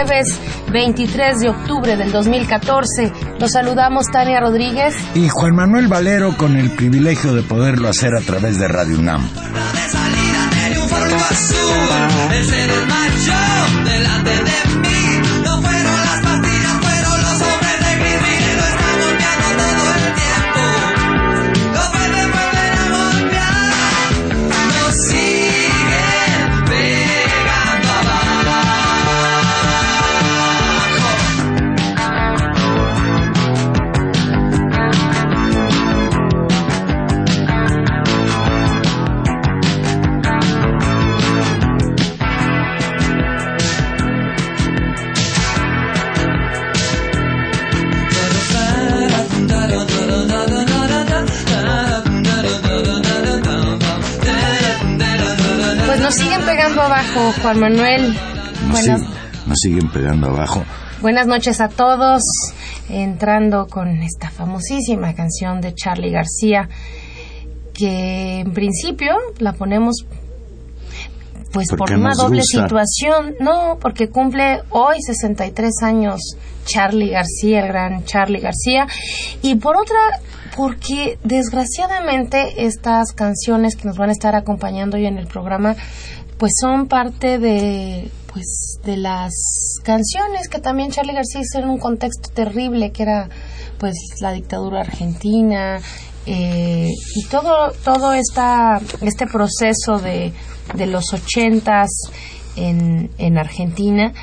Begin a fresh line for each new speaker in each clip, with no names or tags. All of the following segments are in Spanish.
Jueves 23 de octubre del 2014. Los saludamos Tania Rodríguez
y Juan Manuel Valero con el privilegio de poderlo hacer a través de Radio UNAM.
Juan Manuel.
Nos, siguen pegando abajo.
Buenas noches a todos. Entrando con esta famosísima canción de Charlie García, que en principio la ponemos pues por una doble situación, no, porque cumple hoy 63 años Charlie García, el gran Charlie García, y por otra, porque desgraciadamente estas canciones que nos van a estar acompañando hoy en el programa pues son parte de pues de las canciones que también Charlie García hizo en un contexto terrible que era pues la dictadura argentina eh, y todo todo esta este proceso de, de los ochentas en, en Argentina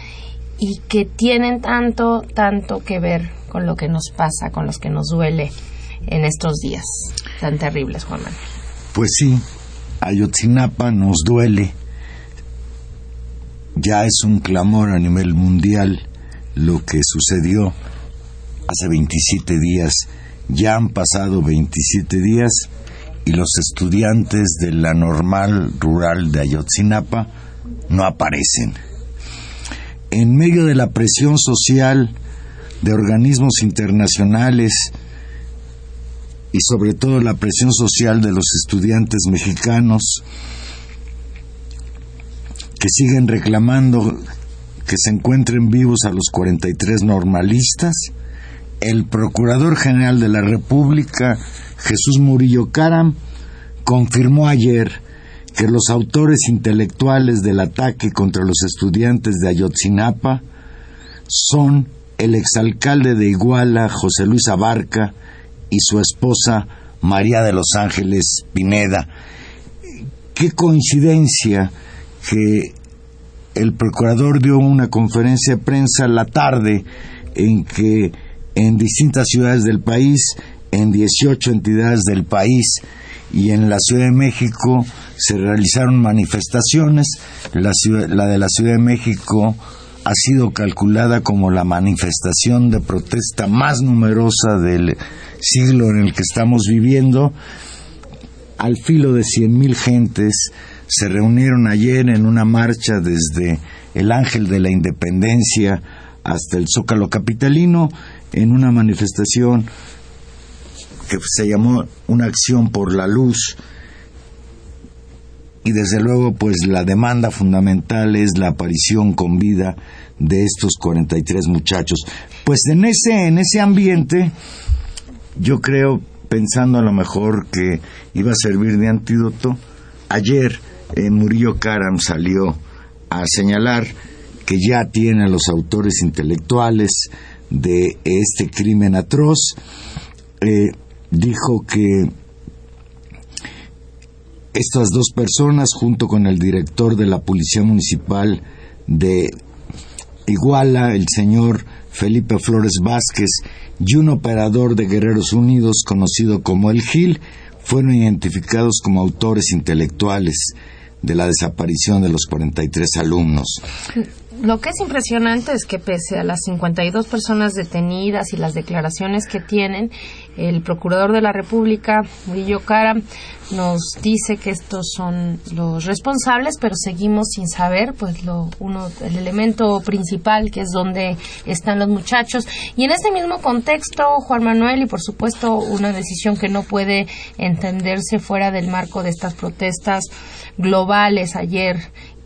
y que tienen tanto tanto que ver con lo que nos pasa con los que nos duele en estos días tan terribles Juan Manuel.
Pues sí Ayotzinapa nos duele ya es un clamor a nivel mundial lo que sucedió hace 27 días. Ya han pasado 27 días y los estudiantes de la normal rural de Ayotzinapa no aparecen. En medio de la presión social de organismos internacionales y sobre todo la presión social de los estudiantes mexicanos, que siguen reclamando que se encuentren vivos a los 43 normalistas, el Procurador General de la República, Jesús Murillo Caram, confirmó ayer que los autores intelectuales del ataque contra los estudiantes de Ayotzinapa son el exalcalde de Iguala, José Luis Abarca, y su esposa María de los Ángeles Pineda. Qué coincidencia que el procurador dio una conferencia de prensa la tarde en que en distintas ciudades del país, en 18 entidades del país y en la Ciudad de México se realizaron manifestaciones. La, la de la Ciudad de México ha sido calculada como la manifestación de protesta más numerosa del siglo en el que estamos viviendo. Al filo de 100.000 gentes se reunieron ayer en una marcha desde el Ángel de la Independencia hasta el Zócalo Capitalino en una manifestación que se llamó una acción por la luz y desde luego pues la demanda fundamental es la aparición con vida de estos 43 muchachos. Pues en ese en ese ambiente yo creo pensando a lo mejor que iba a servir de antídoto, ayer eh, Murillo Karam salió a señalar que ya tiene a los autores intelectuales de este crimen atroz. Eh, dijo que estas dos personas, junto con el director de la Policía Municipal de Iguala, el señor Felipe Flores Vázquez, y un operador de Guerreros Unidos conocido como El Gil, fueron identificados como autores intelectuales de la desaparición de los 43 alumnos.
Lo que es impresionante es que pese a las 52 personas detenidas y las declaraciones que tienen, el procurador de la República, Murillo Cara, nos dice que estos son los responsables, pero seguimos sin saber, pues lo uno, el elemento principal que es donde están los muchachos. Y en este mismo contexto, Juan Manuel, y por supuesto una decisión que no puede entenderse fuera del marco de estas protestas globales ayer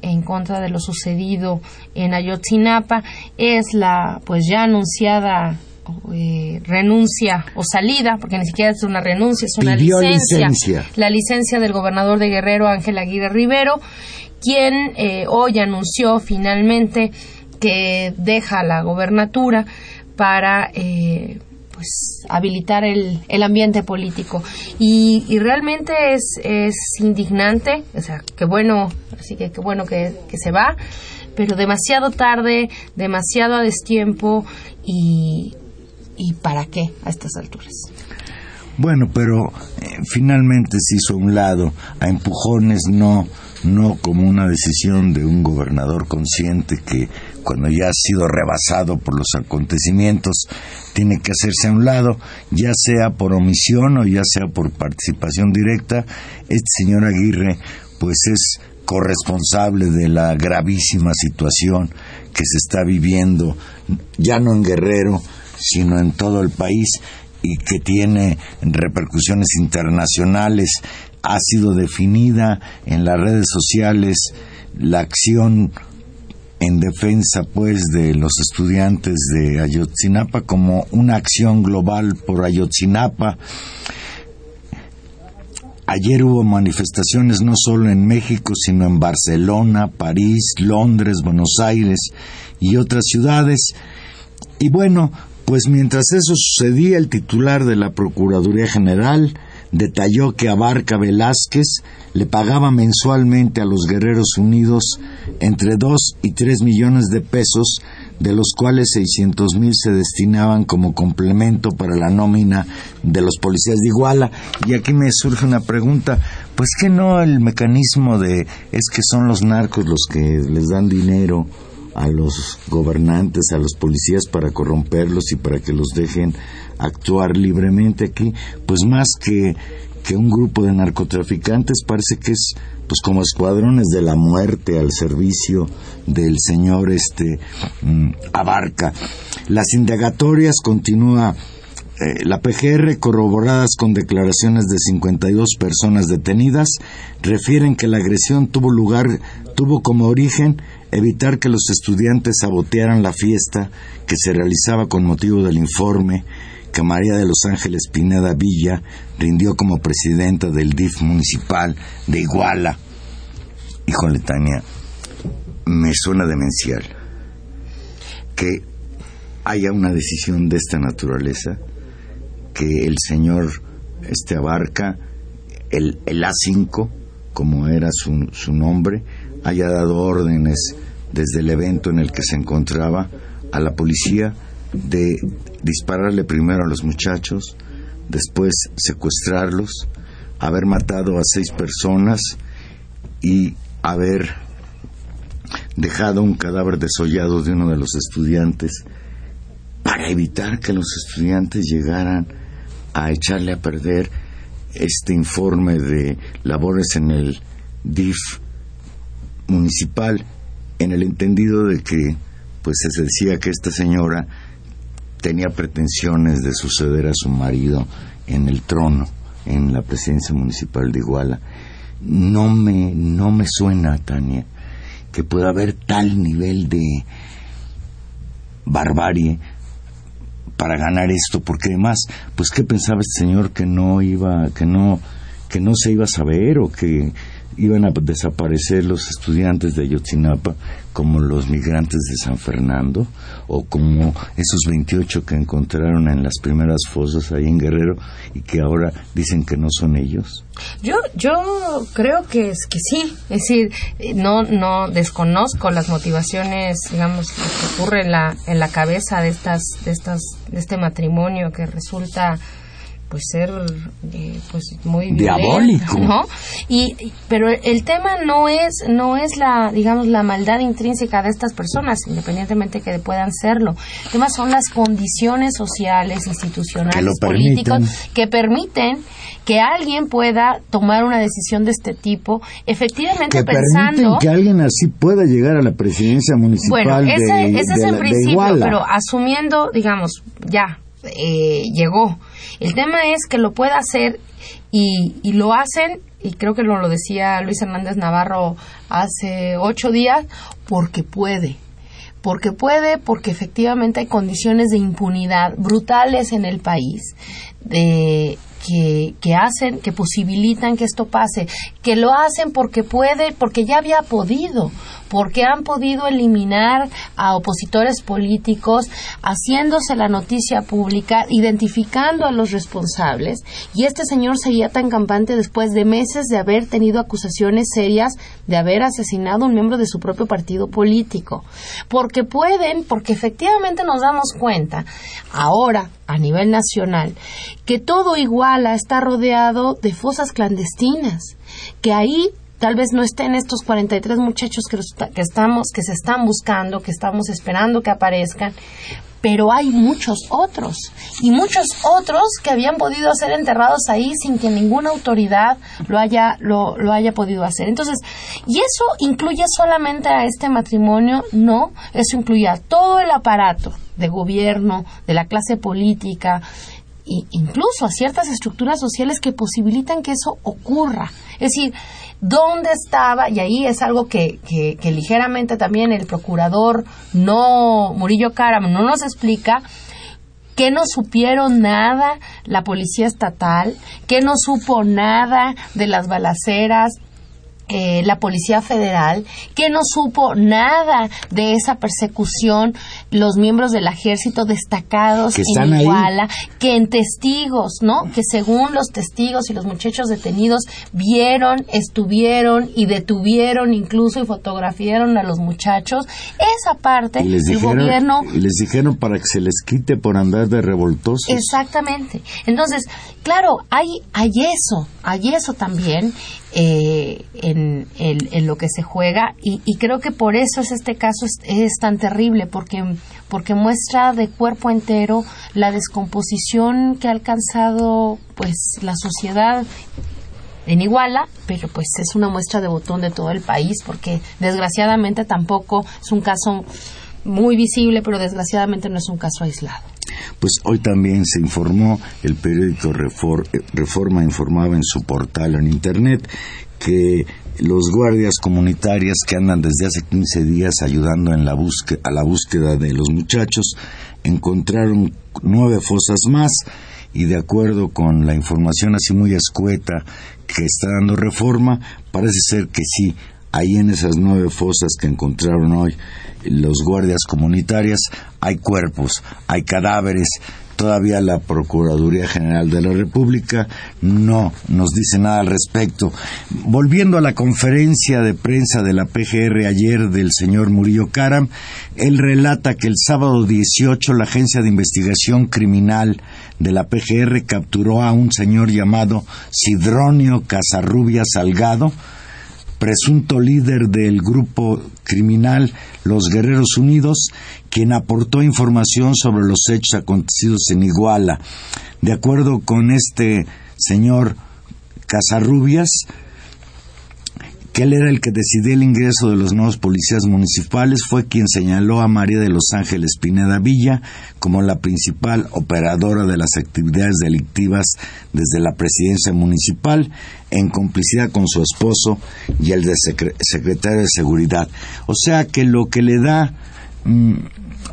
en contra de lo sucedido en Ayotzinapa. Es la pues ya anunciada eh, renuncia o salida, porque ni siquiera es una renuncia, es una licencia, la licencia del gobernador de Guerrero, Ángel Aguirre Rivero, quien eh, hoy anunció finalmente que deja la gobernatura para eh, pues habilitar el, el ambiente político. Y, y realmente es, es indignante o sea qué bueno así que qué bueno que, que se va pero demasiado tarde demasiado a destiempo y, y para qué a estas alturas
bueno pero eh, finalmente se hizo a un lado a empujones no no como una decisión de un gobernador consciente que cuando ya ha sido rebasado por los acontecimientos tiene que hacerse a un lado, ya sea por omisión o ya sea por participación directa. Este señor Aguirre pues es corresponsable de la gravísima situación que se está viviendo, ya no en Guerrero, sino en todo el país y que tiene repercusiones internacionales ha sido definida en las redes sociales la acción en defensa pues de los estudiantes de Ayotzinapa como una acción global por Ayotzinapa. Ayer hubo manifestaciones no solo en México, sino en Barcelona, París, Londres, Buenos Aires y otras ciudades. Y bueno, pues mientras eso sucedía, el titular de la Procuraduría General, detalló que Abarca Velázquez le pagaba mensualmente a los Guerreros Unidos entre 2 y 3 millones de pesos, de los cuales 600 mil se destinaban como complemento para la nómina de los policías de Iguala. Y aquí me surge una pregunta, pues que no el mecanismo de es que son los narcos los que les dan dinero a los gobernantes, a los policías para corromperlos y para que los dejen actuar libremente aquí, pues más que, que un grupo de narcotraficantes parece que es pues como escuadrones de la muerte al servicio del señor este mm, Abarca. Las indagatorias continúa eh, la PGR, corroboradas con declaraciones de 52 personas detenidas, refieren que la agresión tuvo lugar, tuvo como origen evitar que los estudiantes sabotearan la fiesta que se realizaba con motivo del informe que María de los Ángeles Pineda Villa rindió como presidenta del DIF municipal de Iguala. Híjole, Tania, me suena demencial que haya una decisión de esta naturaleza, que el señor este abarca el, el A5, como era su, su nombre, haya dado órdenes desde el evento en el que se encontraba a la policía de dispararle primero a los muchachos, después secuestrarlos, haber matado a seis personas y haber dejado un cadáver desollado de uno de los estudiantes para evitar que los estudiantes llegaran a echarle a perder este informe de labores en el DIF municipal en el entendido de que pues se decía que esta señora tenía pretensiones de suceder a su marido en el trono, en la presidencia municipal de Iguala. no me, no me suena, Tania, que pueda haber tal nivel de barbarie para ganar esto, porque además, pues qué pensaba este señor que no iba, que no, que no se iba a saber o que iban a desaparecer los estudiantes de Ayotzinapa como los migrantes de San Fernando o como esos 28 que encontraron en las primeras fosas ahí en Guerrero y que ahora dicen que no son ellos?
Yo yo creo que es que sí, es decir, no no desconozco las motivaciones, digamos, que ocurre en la en la cabeza de estas de estas de este matrimonio que resulta pues ser eh, pues muy
diabólico.
¿no? y pero el tema no es no es la digamos la maldad intrínseca de estas personas independientemente que puedan serlo. El tema son las condiciones sociales institucionales políticos que permiten que alguien pueda tomar una decisión de este tipo efectivamente
que
pensando
que alguien así pueda llegar a la presidencia municipal
bueno ese,
de,
ese es el principio pero asumiendo digamos ya eh, llegó. El tema es que lo pueda hacer y, y lo hacen, y creo que lo, lo decía Luis Hernández Navarro hace ocho días, porque puede. Porque puede, porque efectivamente hay condiciones de impunidad brutales en el país, de, que, que, hacen, que posibilitan que esto pase, que lo hacen porque puede, porque ya había podido, porque han podido eliminar a opositores políticos, haciéndose la noticia pública, identificando a los responsables, y este señor seguía tan campante después de meses de haber tenido acusaciones serias de haber asesinado a un miembro de su propio partido político. Porque pueden, porque efectivamente nos damos cuenta, ahora, a nivel nacional, que todo Iguala está rodeado de fosas clandestinas, que ahí tal vez no estén estos 43 muchachos que, que, estamos, que se están buscando, que estamos esperando que aparezcan, pero hay muchos otros y muchos otros que habían podido ser enterrados ahí sin que ninguna autoridad lo haya lo, lo haya podido hacer. Entonces, ¿y eso incluye solamente a este matrimonio? No, eso incluye a todo el aparato de gobierno, de la clase política, e incluso a ciertas estructuras sociales que posibilitan que eso ocurra. Es decir, ¿dónde estaba? Y ahí es algo que, que, ligeramente también el procurador no, Murillo Caram, no nos explica, que no supieron nada la policía estatal, que no supo nada de las balaceras eh, la Policía Federal, que no supo nada de esa persecución, los miembros del ejército destacados
que
en Iguala, que en testigos, ¿no? Que según los testigos y los muchachos detenidos vieron, estuvieron y detuvieron incluso y fotografiaron a los muchachos, esa parte
el gobierno... Y les dijeron para que se les quite por andar de revoltosos.
Exactamente. Entonces, claro, hay, hay eso, hay eso también eh, en, en, lo que se juega y, creo que por eso es este caso es, tan terrible porque porque muestra de cuerpo entero la descomposición que ha alcanzado pues la sociedad en Iguala, pero pues es una muestra de botón de todo el país porque desgraciadamente tampoco es un caso muy visible, pero desgraciadamente no es un caso aislado.
Pues hoy también se informó, el periódico Reforma informaba en su portal en Internet que los guardias comunitarias que andan desde hace 15 días ayudando en la búsqueda, a la búsqueda de los muchachos encontraron nueve fosas más y de acuerdo con la información así muy escueta que está dando reforma, parece ser que sí, ahí en esas nueve fosas que encontraron hoy los guardias comunitarias hay cuerpos, hay cadáveres, todavía la Procuraduría General de la República no nos dice nada al respecto. Volviendo a la conferencia de prensa de la PGR ayer del señor Murillo Caram, él relata que el sábado 18 la Agencia de Investigación Criminal de la PGR capturó a un señor llamado Sidronio Casarrubia Salgado, presunto líder del grupo criminal Los Guerreros Unidos, quien aportó información sobre los hechos acontecidos en Iguala. De acuerdo con este señor Casarrubias, él era el que decidía el ingreso de los nuevos policías municipales, fue quien señaló a María de los Ángeles Pineda Villa como la principal operadora de las actividades delictivas desde la presidencia municipal, en complicidad con su esposo y el de secretario de Seguridad. O sea que lo que le da mm,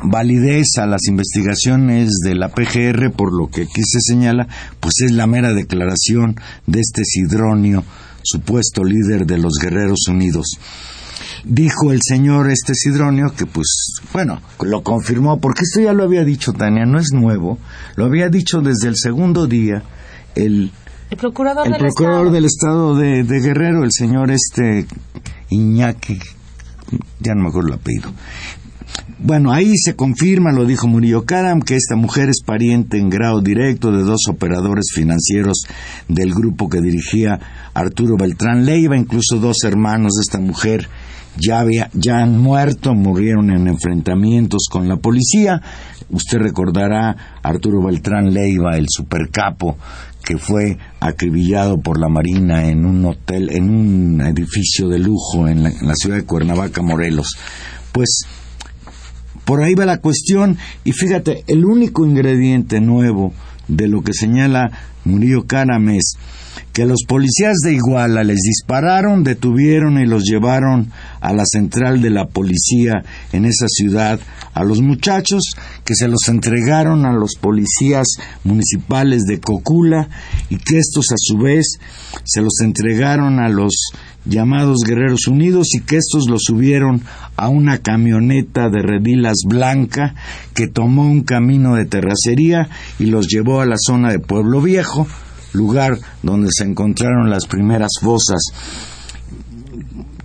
validez a las investigaciones de la PGR, por lo que aquí se señala, pues es la mera declaración de este Sidronio, supuesto líder de los Guerreros Unidos. Dijo el señor este Sidronio que pues, bueno, lo confirmó, porque esto ya lo había dicho Tania, no es nuevo, lo había dicho desde el segundo día el,
el procurador,
el
del,
procurador
estado.
del estado de, de Guerrero, el señor este Iñaki, ya no me acuerdo el apellido. Bueno, ahí se confirma, lo dijo Murillo Karam, que esta mujer es pariente en grado directo de dos operadores financieros del grupo que dirigía Arturo Beltrán Leiva, incluso dos hermanos de esta mujer ya, había, ya han muerto, murieron en enfrentamientos con la policía. Usted recordará Arturo Beltrán Leiva, el supercapo que fue acribillado por la Marina en un hotel, en un edificio de lujo en la, en la ciudad de Cuernavaca, Morelos. Pues por ahí va la cuestión. Y fíjate, el único ingrediente nuevo de lo que señala Murillo Karam es que los policías de Iguala les dispararon, detuvieron y los llevaron a la central de la policía en esa ciudad. A los muchachos que se los entregaron a los policías municipales de Cocula y que estos a su vez se los entregaron a los llamados Guerreros Unidos y que estos los subieron a una camioneta de redilas blanca que tomó un camino de terracería y los llevó a la zona de Pueblo Viejo, lugar donde se encontraron las primeras fosas.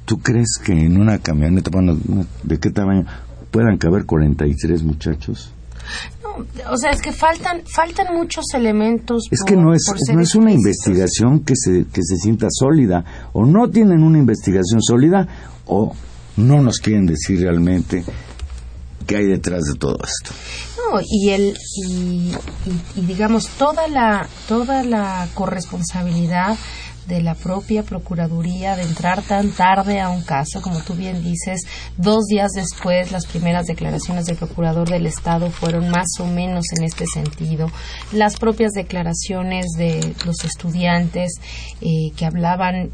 ¿Tú crees que en una camioneta, bueno, de qué tamaño, puedan caber 43 muchachos?
O sea, es que faltan faltan muchos elementos.
Es
por-
que no es, no es una investigación que se, que se sienta sólida. O no tienen una investigación sólida o no nos quieren decir realmente qué hay detrás de todo esto.
No, y el y, y- y digamos toda la toda la corresponsabilidad de la propia procuraduría de entrar tan tarde a un caso, como tú bien dices, dos días después las primeras declaraciones del procurador del estado fueron más o menos en este sentido. Las propias declaraciones de los estudiantes eh, que hablaban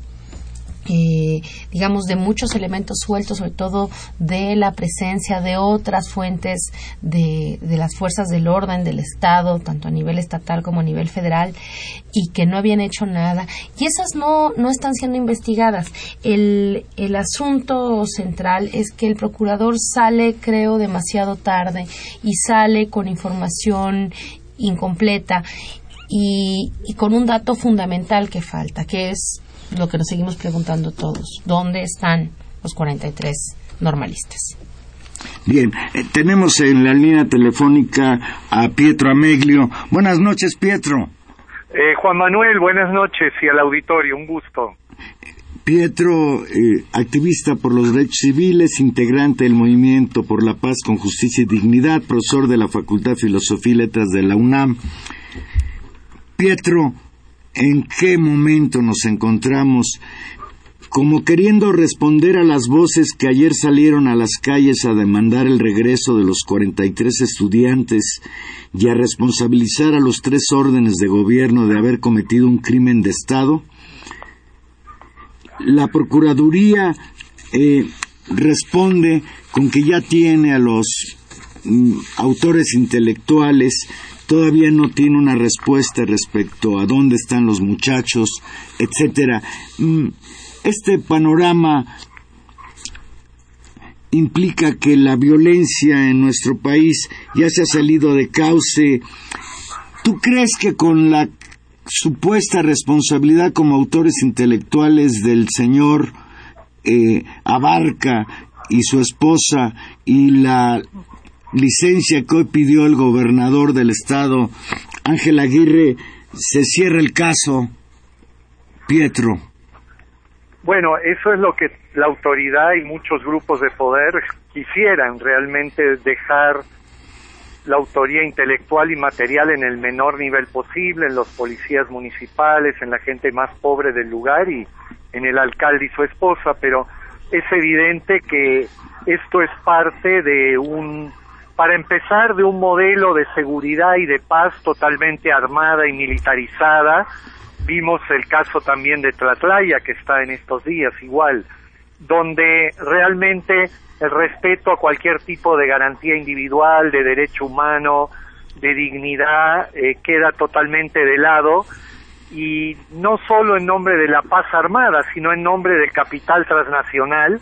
eh, digamos, de muchos elementos sueltos, sobre todo de la presencia de otras fuentes de, de las fuerzas del orden del Estado, tanto a nivel estatal como a nivel federal, y que no habían hecho nada. Y esas no, no están siendo investigadas. El, el asunto central es que el procurador sale, creo, demasiado tarde y sale con información incompleta y, y con un dato fundamental que falta, que es lo que nos seguimos preguntando todos. ¿Dónde están los 43 normalistas?
Bien, eh, tenemos en la línea telefónica a Pietro Ameglio. Buenas noches, Pietro.
Eh, Juan Manuel, buenas noches y al auditorio, un gusto.
Pietro, eh, activista por los derechos civiles, integrante del Movimiento por la Paz con Justicia y Dignidad, profesor de la Facultad de Filosofía y Letras de la UNAM. Pietro, ¿en qué momento nos encontramos como queriendo responder a las voces que ayer salieron a las calles a demandar el regreso de los 43 estudiantes y a responsabilizar a los tres órdenes de gobierno de haber cometido un crimen de Estado? la Procuraduría eh, responde con que ya tiene a los autores intelectuales, todavía no tiene una respuesta respecto a dónde están los muchachos, etcétera. Mm, Este panorama implica que la violencia en nuestro país ya se ha salido de cauce. ¿Tú crees que con la supuesta responsabilidad como autores intelectuales del señor eh, Abarca y su esposa y la licencia que hoy pidió el gobernador del estado, Ángel Aguirre, se cierra el caso, Pietro.
Bueno, eso es lo que la autoridad y muchos grupos de poder quisieran realmente dejar la autoría intelectual y material en el menor nivel posible, en los policías municipales, en la gente más pobre del lugar y, en el alcalde y su esposa, pero es evidente que esto es parte de un, para empezar, de un modelo de seguridad y de paz totalmente armada y militarizada. Vimos el caso también de Tlatlaya, que está en estos días igual, donde realmente el respeto a cualquier tipo de garantía individual, de derecho humano, de dignidad, eh, queda totalmente de lado y no solo en nombre de la paz armada, sino en nombre del capital transnacional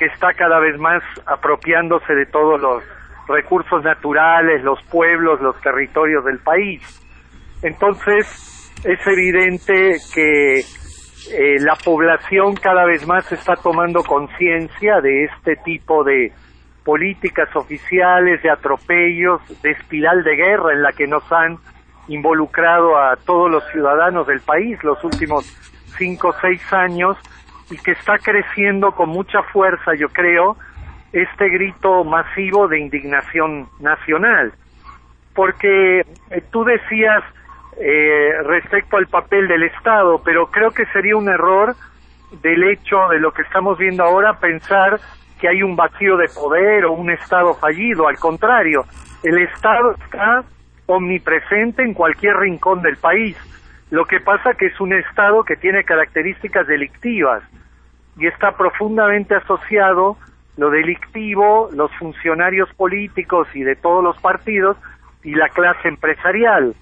que está cada vez más apropiándose de todos los recursos naturales, los pueblos, los territorios del país. Entonces, es evidente que eh, la población cada vez más está tomando conciencia de este tipo de políticas oficiales, de atropellos, de espiral de guerra en la que nos han involucrado a todos los ciudadanos del país los últimos cinco o seis años y que está creciendo con mucha fuerza, yo creo, este grito masivo de indignación nacional. Porque eh, tú decías eh, respecto al papel del Estado, pero creo que sería un error del hecho de lo que estamos viendo ahora pensar que hay un vacío de poder o un Estado fallido. Al contrario, el Estado está omnipresente en cualquier rincón del país. Lo que pasa que es un Estado que tiene características delictivas y está profundamente asociado lo delictivo, los funcionarios políticos y de todos los partidos y la clase empresarial.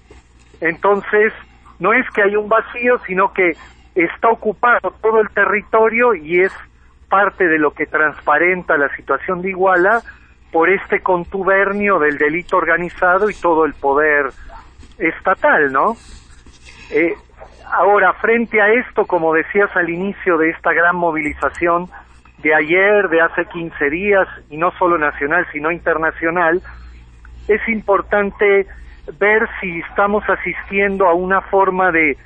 Entonces, no es que hay un vacío, sino que está ocupado todo el territorio y es parte de lo que transparenta la situación de Iguala por este contubernio del delito organizado y todo el poder estatal, ¿no? Eh, ahora, frente a esto, como decías al inicio de esta gran movilización de ayer, de hace 15 días, y no solo nacional, sino internacional, es importante ver si estamos asistiendo a una forma de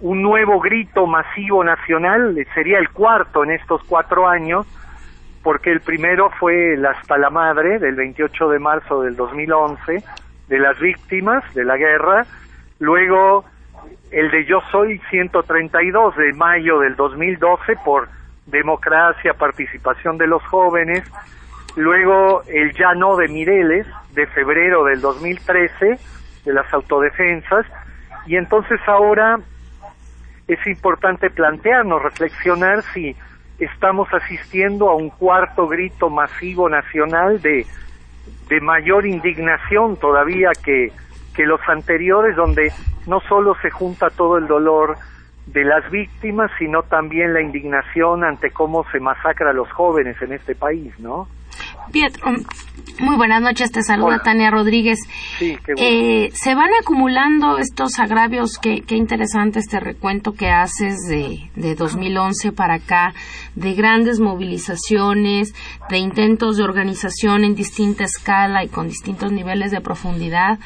un nuevo grito masivo nacional, sería el cuarto en estos cuatro años, porque el primero fue el Hasta la Madre del 28 de marzo del 2011 de las víctimas de la guerra, luego el de Yo Soy 132 de mayo del 2012 por democracia, participación de los jóvenes, luego el Ya No de Mireles de febrero del 2013 de las autodefensas. Y entonces ahora es importante plantearnos, reflexionar si estamos asistiendo a un cuarto grito masivo nacional de, de mayor indignación todavía que, que los anteriores, donde no solo se junta todo el dolor de las víctimas, sino también la indignación ante cómo se masacra a los jóvenes en este país, ¿no?
Pietro, muy buenas noches, te saluda Tania Rodríguez.
Sí, qué
eh, se van acumulando estos agravios, qué, qué interesante este recuento que haces de, de 2011 para acá, de grandes movilizaciones, de intentos de organización en distinta escala y con distintos niveles de profundidad,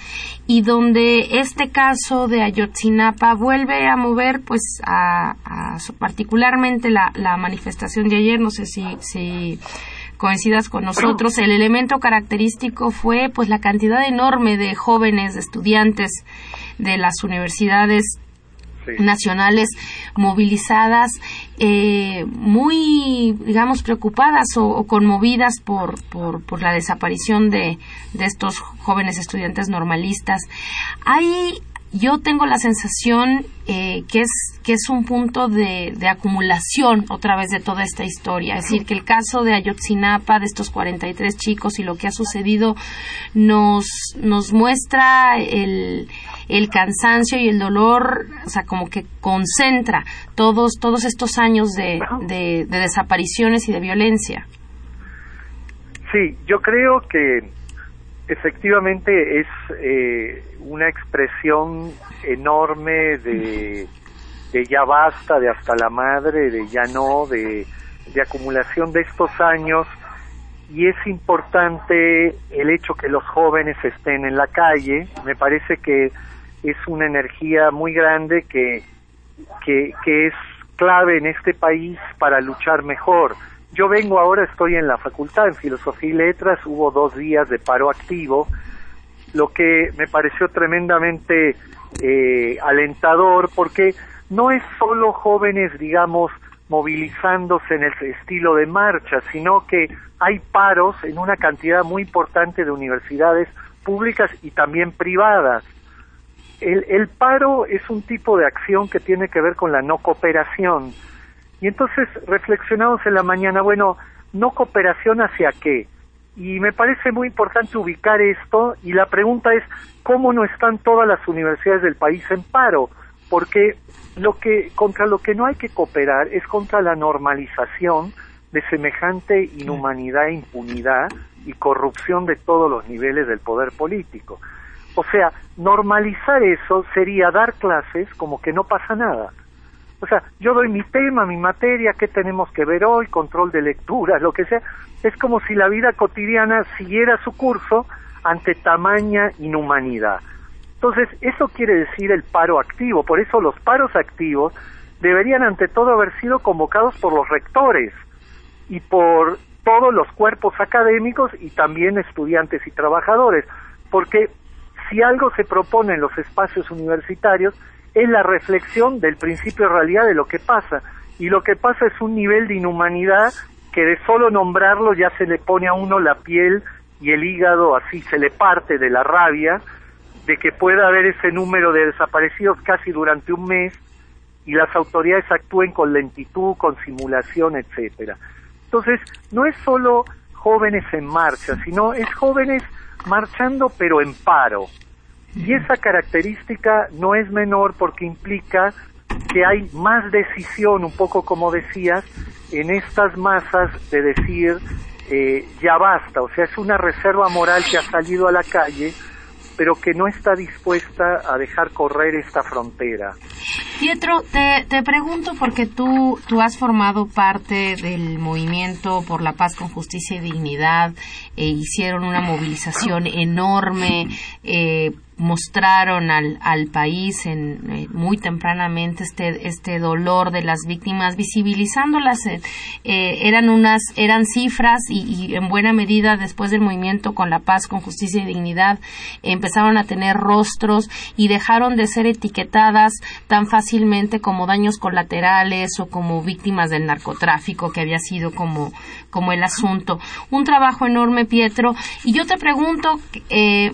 y donde este caso de Ayotzinapa vuelve a mover, pues, a, a particularmente la, la manifestación de ayer, no sé si, si coincidas con nosotros, el elemento característico fue pues la cantidad enorme de jóvenes, de estudiantes de las universidades nacionales movilizadas, eh, muy, digamos, preocupadas o, conmovidas por, por, por, la desaparición de, de estos jóvenes estudiantes normalistas. Hay yo tengo la sensación eh, que, es, que es un punto de, acumulación otra vez de toda esta historia. Es decir, que el caso de Ayotzinapa, de estos 43 chicos y lo que ha sucedido, nos, nos muestra el, el cansancio y el dolor, o sea, como que concentra todos, todos estos años de, de desapariciones y de violencia.
Sí, yo creo que efectivamente es eh, una expresión enorme de, de ya basta, de hasta la madre, de ya no, de, de acumulación de estos años. Y es importante el hecho que los jóvenes estén en la calle, me parece que es una energía muy grande que, que, que es clave en este país para luchar mejor yo vengo ahora, estoy en la facultad en Filosofía y Letras, hubo dos días de paro activo, lo que me pareció tremendamente eh, alentador porque no es solo jóvenes, digamos, movilizándose en el estilo de marcha, sino que hay paros en una cantidad muy importante de universidades públicas y también privadas. El, el paro es un tipo de acción que tiene que ver con la no cooperación. Y entonces reflexionamos en la mañana, bueno, no cooperación hacia qué? Y me parece muy importante ubicar esto y la pregunta es, ¿cómo no están todas las universidades del país en paro? Porque lo que contra lo que no hay que cooperar es contra la normalización de semejante inhumanidad impunidad y corrupción de todos los niveles del poder político. O sea, normalizar eso sería dar clases como que no pasa nada. O sea, yo doy mi tema, mi materia, qué tenemos que ver hoy, control de lectura, lo que sea. Es como si la vida cotidiana siguiera su curso ante tamaña inhumanidad. Entonces, eso quiere decir el paro activo. Por eso los paros activos deberían ante todo haber sido convocados por los rectores y por todos los cuerpos académicos y también estudiantes y trabajadores. Porque si algo se propone en los espacios universitarios es la reflexión del principio de realidad de lo que pasa. Y lo que pasa es un nivel de inhumanidad que de solo nombrarlo ya se le pone a uno la piel y el hígado así se le parte de la rabia de que pueda haber ese número de desaparecidos casi durante un mes y las autoridades actúen con lentitud, con simulación, etcétera. Entonces, no es solo jóvenes en marcha, sino es jóvenes marchando pero en paro. Y esa característica no es menor porque implica que hay más decisión, un poco como decías, en estas masas de decir eh, ya basta, o sea, es una reserva moral que ha salido a la calle pero que no está dispuesta a dejar correr esta frontera.
Pietro, te, te pregunto porque tú, tú has formado parte del movimiento por la paz con justicia y dignidad, e hicieron una movilización enorme eh, mostraron al, al país en, eh, muy tempranamente este, este dolor de las víctimas, visibilizándolas. Eh, eh, eran unas, eran cifras y, en buena medida después del movimiento con la paz, con justicia y dignidad, empezaron a tener rostros y dejaron de ser etiquetadas tan fácilmente como daños colaterales o como víctimas del narcotráfico, que había sido como, como el asunto. Un trabajo enorme, Pietro. Y yo te pregunto,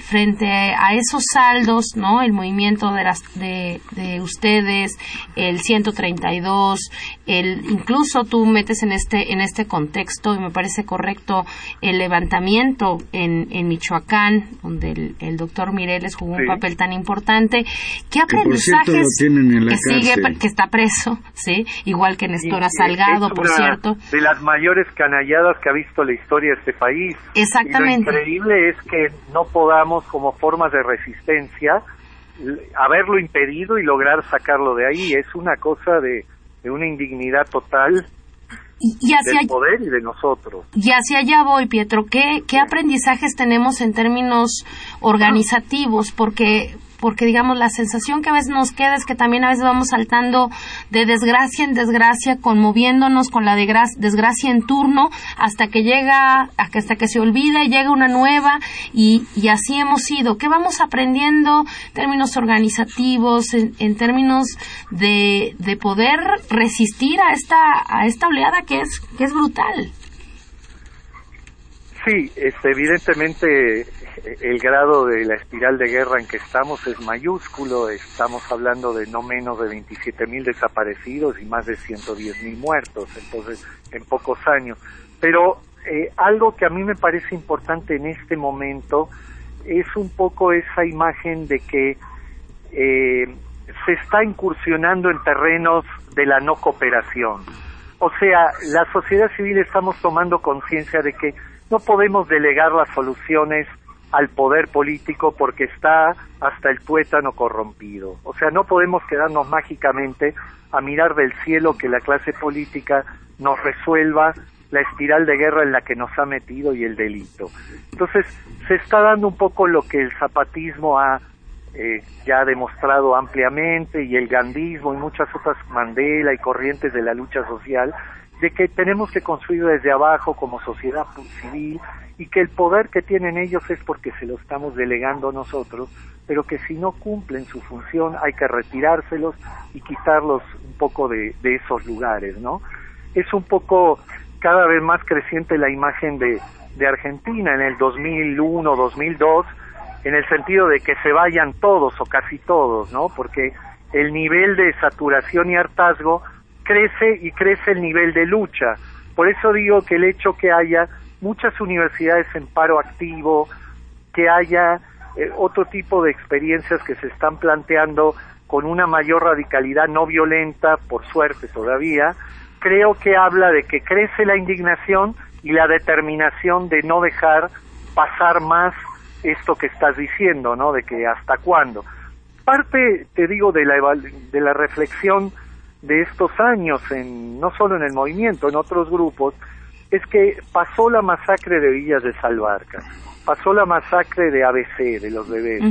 frente a esos saldos, ¿no? El movimiento de, las, de, de ustedes, el 132, el, incluso tú metes en este, en este contexto, y me parece correcto, el levantamiento en, en Michoacán, donde el, doctor Mireles jugó un papel tan importante. ¿Qué aprendizajes
que,
sigue, que está preso, sí? Igual que Néstor Salgado, por cierto.
De las mayores que ha visto la historia de este país.
Exactamente.
lo increíble es que no podamos, como formas de resistencia, haberlo impedido y lograr sacarlo de ahí es una cosa de, una indignidad total
y, hacia,
del poder y de nosotros.
Y hacia allá voy, Pietro. ¿Qué, qué aprendizajes tenemos en términos organizativos? Porque porque digamos la sensación que a veces nos queda es que también a veces vamos saltando de desgracia en desgracia, conmoviéndonos con la desgracia en turno hasta que llega, hasta que se olvida y llega una nueva y, así hemos ido. ¿Qué vamos aprendiendo en términos organizativos, en, términos de, de poder resistir a esta, a esta oleada que es, que es brutal?
Sí, este, evidentemente el grado de la espiral de guerra en que estamos es mayúsculo, estamos hablando de no menos de 27 mil desaparecidos y más de 110 mil muertos, entonces en pocos años. Pero eh, algo que a mí me parece importante en este momento es un poco esa imagen de que eh, se está incursionando en terrenos de la no cooperación. O sea, la sociedad civil estamos tomando conciencia de que no podemos delegar las soluciones al poder político porque está hasta el tuétano corrompido. O sea, no podemos quedarnos mágicamente a mirar del cielo que la clase política nos resuelva la espiral de guerra en la que nos ha metido y el delito. Entonces, se está dando un poco lo que el zapatismo ha eh, ya demostrado ampliamente y el gandismo y muchas otras Mandela y corrientes de la lucha social, de que tenemos que construir desde abajo como sociedad civil y que el poder que tienen ellos es porque se lo estamos delegando nosotros, pero que si no cumplen su función hay que retirárselos y quitarlos un poco de, de esos lugares, ¿no? es un poco cada vez más creciente la imagen de, de Argentina en el 2001, 2002, en el sentido de que se vayan todos o casi todos, ¿no? Porque el nivel de saturación y hartazgo crece y crece el nivel de lucha. Por eso digo que el hecho que haya muchas universidades en paro activo, que haya eh, otro tipo de experiencias que se están planteando con una mayor radicalidad no violenta, por suerte todavía, creo que habla de que crece la indignación y la determinación de no dejar pasar más esto que estás diciendo, ¿no? De que hasta cuándo. Parte, te digo, de la, de la reflexión de estos años, en, no solo en el movimiento, en otros grupos, es que pasó la masacre de Villas de Salvarca, pasó la masacre de ABC, de los bebés,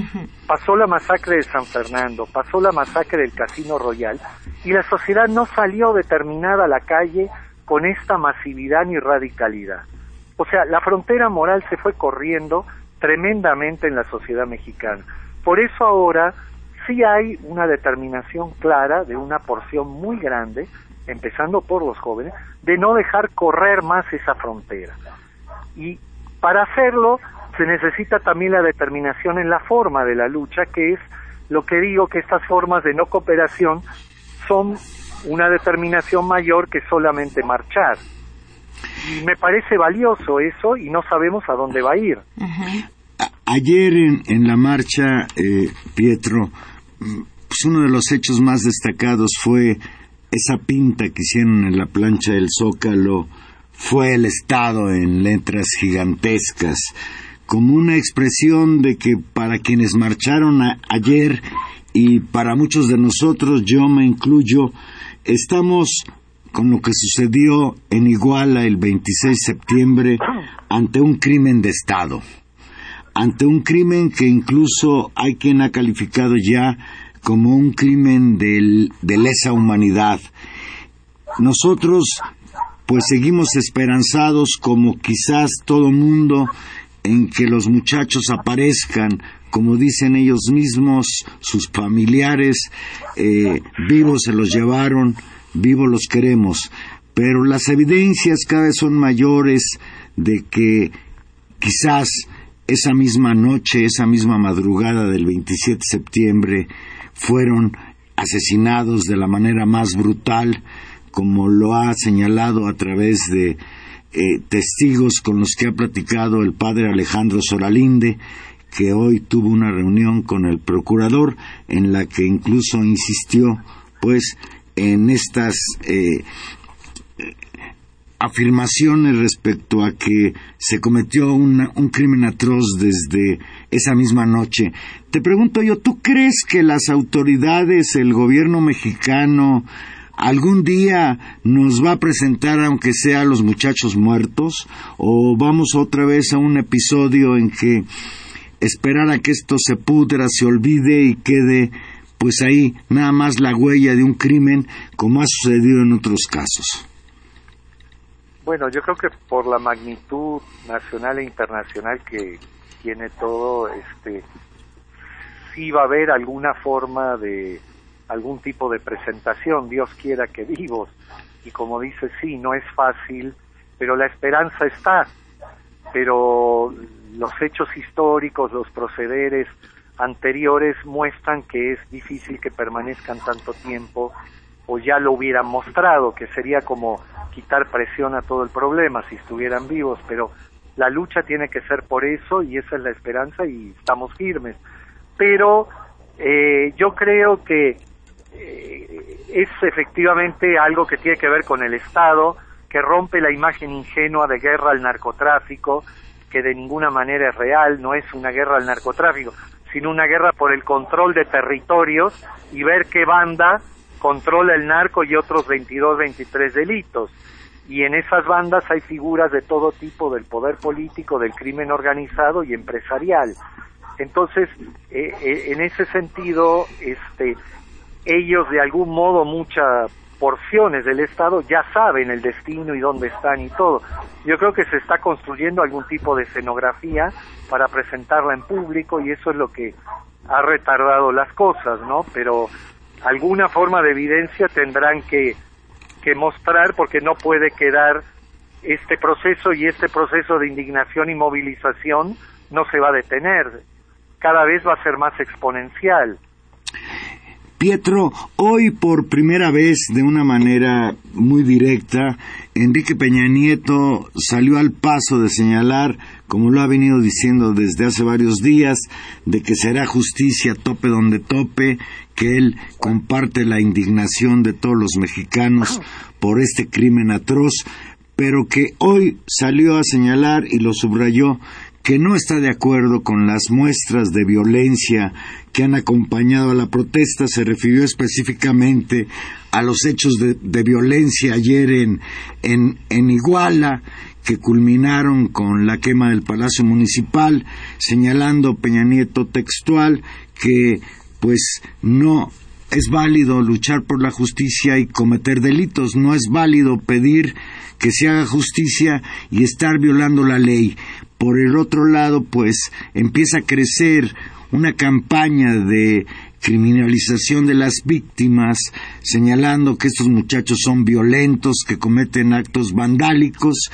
pasó la masacre de San Fernando, pasó la masacre del Casino Royal, y la sociedad no salió determinada a la calle con esta masividad ni radicalidad. O sea, la frontera moral se fue corriendo tremendamente en la sociedad mexicana. Por eso ahora sí hay una determinación clara de una porción muy grande, empezando por los jóvenes, de no dejar correr más esa frontera. Y para hacerlo se necesita también la determinación en la forma de la lucha, que es lo que digo que estas formas de no cooperación son una determinación mayor que solamente marchar. Y me parece valioso eso y no sabemos a dónde va a ir.
Ayer en, la marcha, eh, Pietro, pues uno de los hechos más destacados fue esa pinta que hicieron en la plancha del Zócalo, fue el Estado en letras gigantescas, como una expresión de que para quienes marcharon ayer y para muchos de nosotros, yo me incluyo, estamos con lo que sucedió en Iguala el 26 de septiembre ante un crimen de Estado, ante un crimen que incluso hay quien ha calificado ya como un crimen de lesa humanidad. Nosotros pues seguimos esperanzados como quizás todo mundo en que los muchachos aparezcan como dicen ellos mismos, sus familiares eh, vivos se los llevaron, vivos los queremos, pero las evidencias cada vez son mayores de que quizás esa misma noche, esa misma madrugada del 27 de septiembre, fueron asesinados de la manera más brutal, como lo ha señalado a través de eh, testigos con los que ha platicado el padre Alejandro Soralinde, que hoy tuvo una reunión con el procurador en la que incluso insistió pues en estas eh, afirmaciones respecto a que se cometió un crimen atroz desde esa misma noche. Te pregunto yo, ¿tú crees que las autoridades, el gobierno mexicano, algún día nos va a presentar, aunque sea los muchachos muertos, o vamos otra vez a un episodio en que esperar a que esto se pudra, se olvide y quede pues ahí nada más la huella de un crimen como ha sucedido en otros casos.
Bueno, yo creo que por la magnitud nacional e internacional que tiene todo, este, sí va a haber alguna forma de algún tipo de presentación, Dios quiera que vivos. Y como dice, sí, no es fácil, pero la esperanza está. Pero los hechos históricos, los procederes anteriores muestran que es difícil que permanezcan tanto tiempo o ya lo hubieran mostrado, que sería como quitar presión a todo el problema si estuvieran vivos, pero la lucha tiene que ser por eso y esa es la esperanza y estamos firmes. Pero eh, yo creo que eh, es efectivamente algo que tiene que ver con el Estado, que rompe la imagen ingenua de guerra al narcotráfico, que de ninguna manera es real, no es una guerra al narcotráfico, sino una guerra por el control de territorios y ver qué banda controla el narco y otros 22, 23 delitos. Y en esas bandas hay figuras de todo tipo del poder político, del crimen organizado y empresarial. Entonces, eh, eh, en ese sentido, este, ellos de algún modo, mucha porciones del Estado ya saben el destino y dónde están y todo. Yo creo que se está construyendo algún tipo de escenografía para presentarla en público y eso es lo que ha retardado las cosas, ¿no? Pero alguna forma de evidencia tendrán que que mostrar porque no puede quedar este proceso y este proceso de indignación y movilización no se va a detener. Cada vez va a ser más exponencial.
Pietro, hoy por primera vez, de una manera muy directa, Enrique Peña Nieto salió al paso de señalar, como lo ha venido diciendo desde hace varios días, de que será justicia tope donde tope, que él comparte la indignación de todos los mexicanos por este crimen atroz, pero que hoy salió a señalar y lo subrayó que no está de acuerdo con las muestras de violencia que han acompañado a la protesta, se refirió específicamente a los hechos de, violencia ayer en, en, en Iguala, que culminaron con la quema del Palacio Municipal, señalando Peña Nieto textual que pues no es válido luchar por la justicia y cometer delitos, no es válido pedir que se haga justicia y estar violando la ley. Por el otro lado, pues empieza a crecer una campaña de criminalización de las víctimas, señalando que estos muchachos son violentos, que cometen actos vandálicos,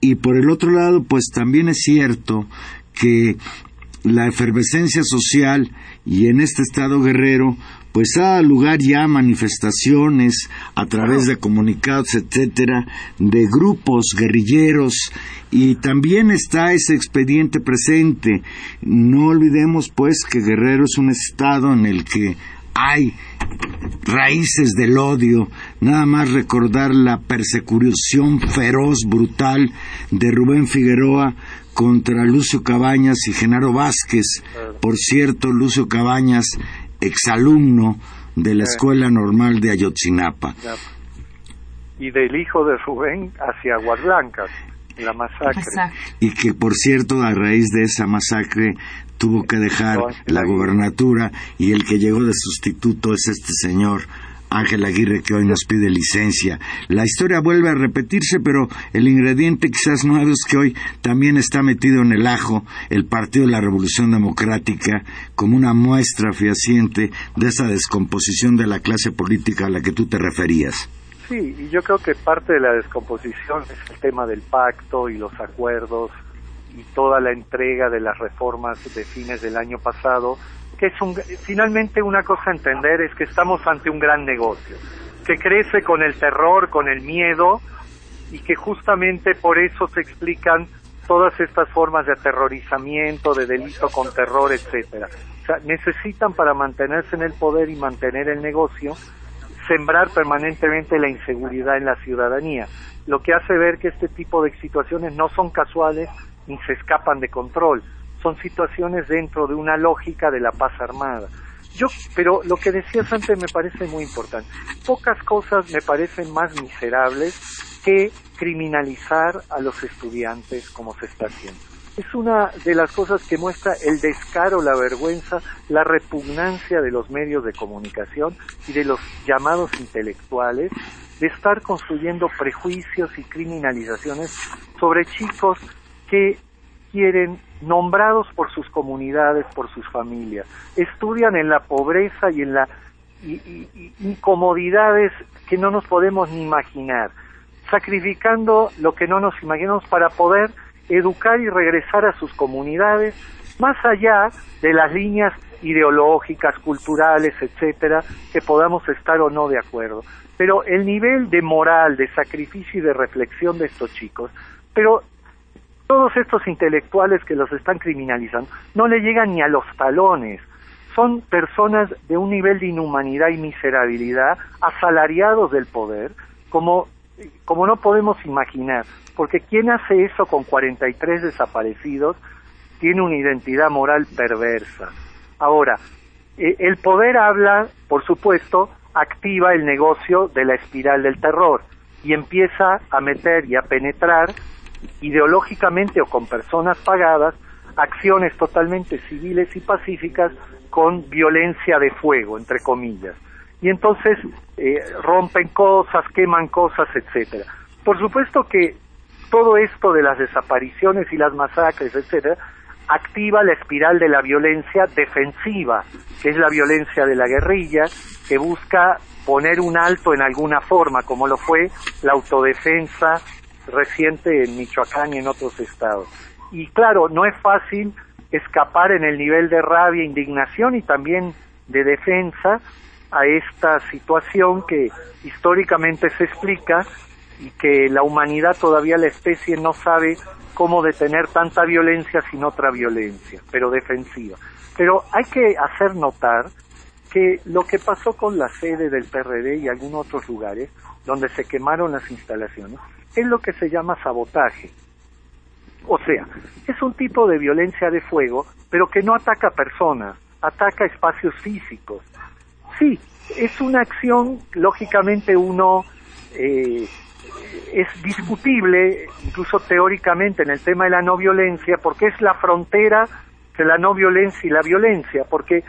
y por el otro lado, pues también es cierto que la efervescencia social y en este estado guerrero pues ha lugar ya manifestaciones a través de comunicados, etcétera, de grupos guerrilleros y también está ese expediente presente. No olvidemos pues que Guerrero es un estado en el que hay raíces del odio, nada más recordar la persecución feroz, brutal de Rubén Figueroa contra Lucio Cabañas y Genaro Vázquez. Por cierto, Lucio Cabañas exalumno de la Escuela Normal de Ayotzinapa.
Y del hijo de Rubén hacia Aguas Blancas, la masacre.
Y que, por cierto, a raíz de esa masacre tuvo que dejar la gobernatura y el que llegó de sustituto es este señor Ángel Aguirre que hoy nos pide licencia. La historia vuelve a repetirse, pero el ingrediente quizás nuevo es que hoy también está metido en el ajo el Partido de la Revolución Democrática como una muestra fehaciente de esa descomposición de la clase política a la que tú te referías.
Sí, y yo creo que parte de la descomposición es el tema del pacto y los acuerdos y toda la entrega de las reformas de fines del año pasado es un, finalmente una cosa a entender es que estamos ante un gran negocio, que crece con el terror, con el miedo, y que justamente por eso se explican todas estas formas de aterrorizamiento, de delito con terror, etcétera. O sea, necesitan para mantenerse en el poder y mantener el negocio, sembrar permanentemente la inseguridad en la ciudadanía, lo que hace ver que este tipo de situaciones no son casuales ni se escapan de control son situaciones dentro de una lógica de la paz armada. Yo, pero lo que decías antes me parece muy importante. Pocas cosas me parecen más miserables que criminalizar a los estudiantes como se está haciendo. Es una de las cosas que muestra el descaro, la vergüenza, la repugnancia de los medios de comunicación y de los llamados intelectuales de estar construyendo prejuicios y criminalizaciones sobre chicos que quieren nombrados por sus comunidades, por sus familias. Estudian en la pobreza y en las incomodidades que no nos podemos ni imaginar, sacrificando lo que no nos imaginamos para poder educar y regresar a sus comunidades, más allá de las líneas ideológicas, culturales, etcétera, que podamos estar o no de acuerdo. Pero el nivel de moral, de sacrificio y de reflexión de estos chicos, pero todos estos intelectuales que los están criminalizando no le llegan ni a los talones. Son personas de un nivel de inhumanidad y miserabilidad, asalariados del poder, como, como no podemos imaginar. Porque quien hace eso con 43 desaparecidos tiene una identidad moral perversa. Ahora, eh, el poder habla, por supuesto, activa el negocio de la espiral del terror y empieza a meter y a penetrar ideológicamente o con personas pagadas acciones totalmente civiles y pacíficas con violencia de fuego, entre comillas. Y entonces eh, rompen cosas, queman cosas, etcétera. Por supuesto que todo esto de las desapariciones y las masacres, etcétera, activa la espiral de la violencia defensiva, que es la violencia de la guerrilla, que busca poner un alto en alguna forma, como lo fue la autodefensa reciente en Michoacán y en otros estados. Y claro, no es fácil escapar en el nivel de rabia, indignación y también de defensa a esta situación que históricamente se explica y que la humanidad todavía la especie no sabe cómo detener tanta violencia sin otra violencia, pero defensiva. Pero hay que hacer notar que lo que pasó con la sede del PRD y algunos otros lugares donde se quemaron las instalaciones es lo que se llama sabotaje. O sea, es un tipo de violencia de fuego, pero que no ataca personas, ataca espacios físicos. Sí, es una acción, lógicamente uno eh, es discutible, incluso teóricamente, en el tema de la no violencia, porque es la frontera de la no violencia y la violencia, porque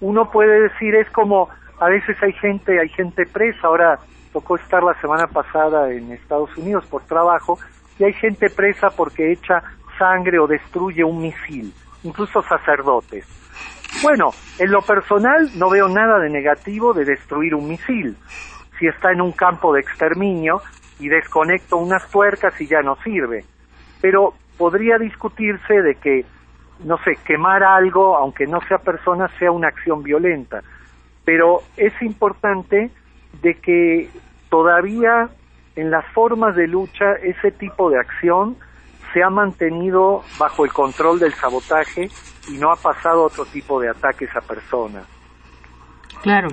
uno puede decir es como a veces hay gente, hay gente presa, ahora tocó estar la semana pasada en Estados Unidos por trabajo, y hay gente presa porque echa sangre o destruye un misil, incluso sacerdotes. Bueno, en lo personal no veo nada de negativo de destruir un misil. Si está en un campo de exterminio y desconecto unas tuercas y ya no sirve. Pero podría discutirse de que, no sé, quemar algo, aunque no sea persona, sea una acción violenta. Pero es importante de que todavía en las formas de lucha ese tipo de acción se ha mantenido bajo el control del sabotaje y no ha pasado otro tipo de ataques a personas.
Claro.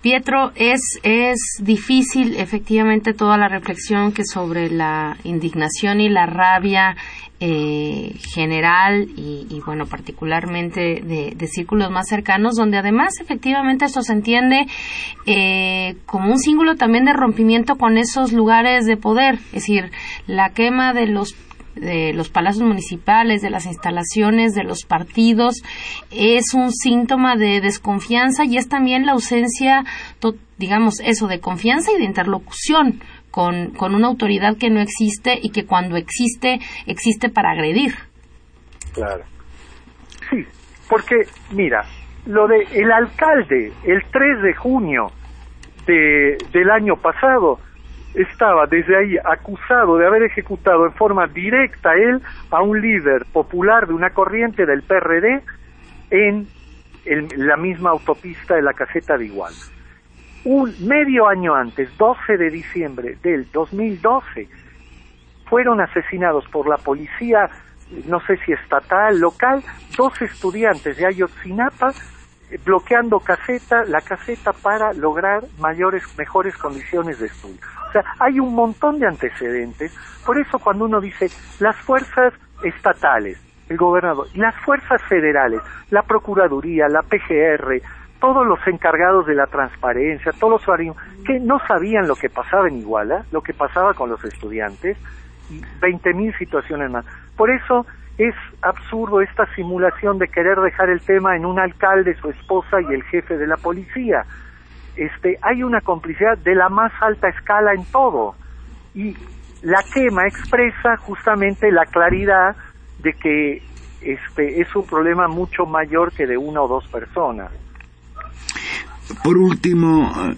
Pietro, es, es difícil efectivamente toda la reflexión que sobre la indignación y la rabia eh, general y, bueno, particularmente de, círculos más cercanos, donde además efectivamente esto se entiende eh, como un símbolo también de rompimiento con esos lugares de poder, es decir, la quema de los de los palacios municipales, de las instalaciones, de los partidos, es un síntoma de desconfianza y es también la ausencia, digamos, eso, de confianza y de interlocución con, con una autoridad que no existe y que cuando existe, existe para agredir.
Claro. Sí, porque, mira, lo de el alcalde, el 3 de junio de, del año pasado, estaba desde ahí acusado de haber ejecutado en forma directa él a un líder popular de una corriente del PRD en la misma autopista de la caseta de Igual. Un medio año antes, 12 de diciembre del 2012, fueron asesinados por la policía, no sé si estatal, local, dos estudiantes de Ayotzinapa bloqueando caseta, la caseta para lograr mayores, mejores condiciones de estudio. O sea, hay un montón de antecedentes. Por eso cuando uno dice las fuerzas estatales, el gobernador, las fuerzas federales, la Procuraduría, la PGR, todos los encargados de la transparencia, todos los que no sabían lo que pasaba en Iguala, lo que pasaba con los estudiantes, y 20.000 situaciones más. Por eso es absurdo esta simulación de querer dejar el tema en un alcalde, su esposa y el jefe de la policía. Este, hay una complicidad de la más alta escala en todo y la quema expresa justamente la claridad de que este es un problema mucho mayor que de una o dos personas.
Por último, eh,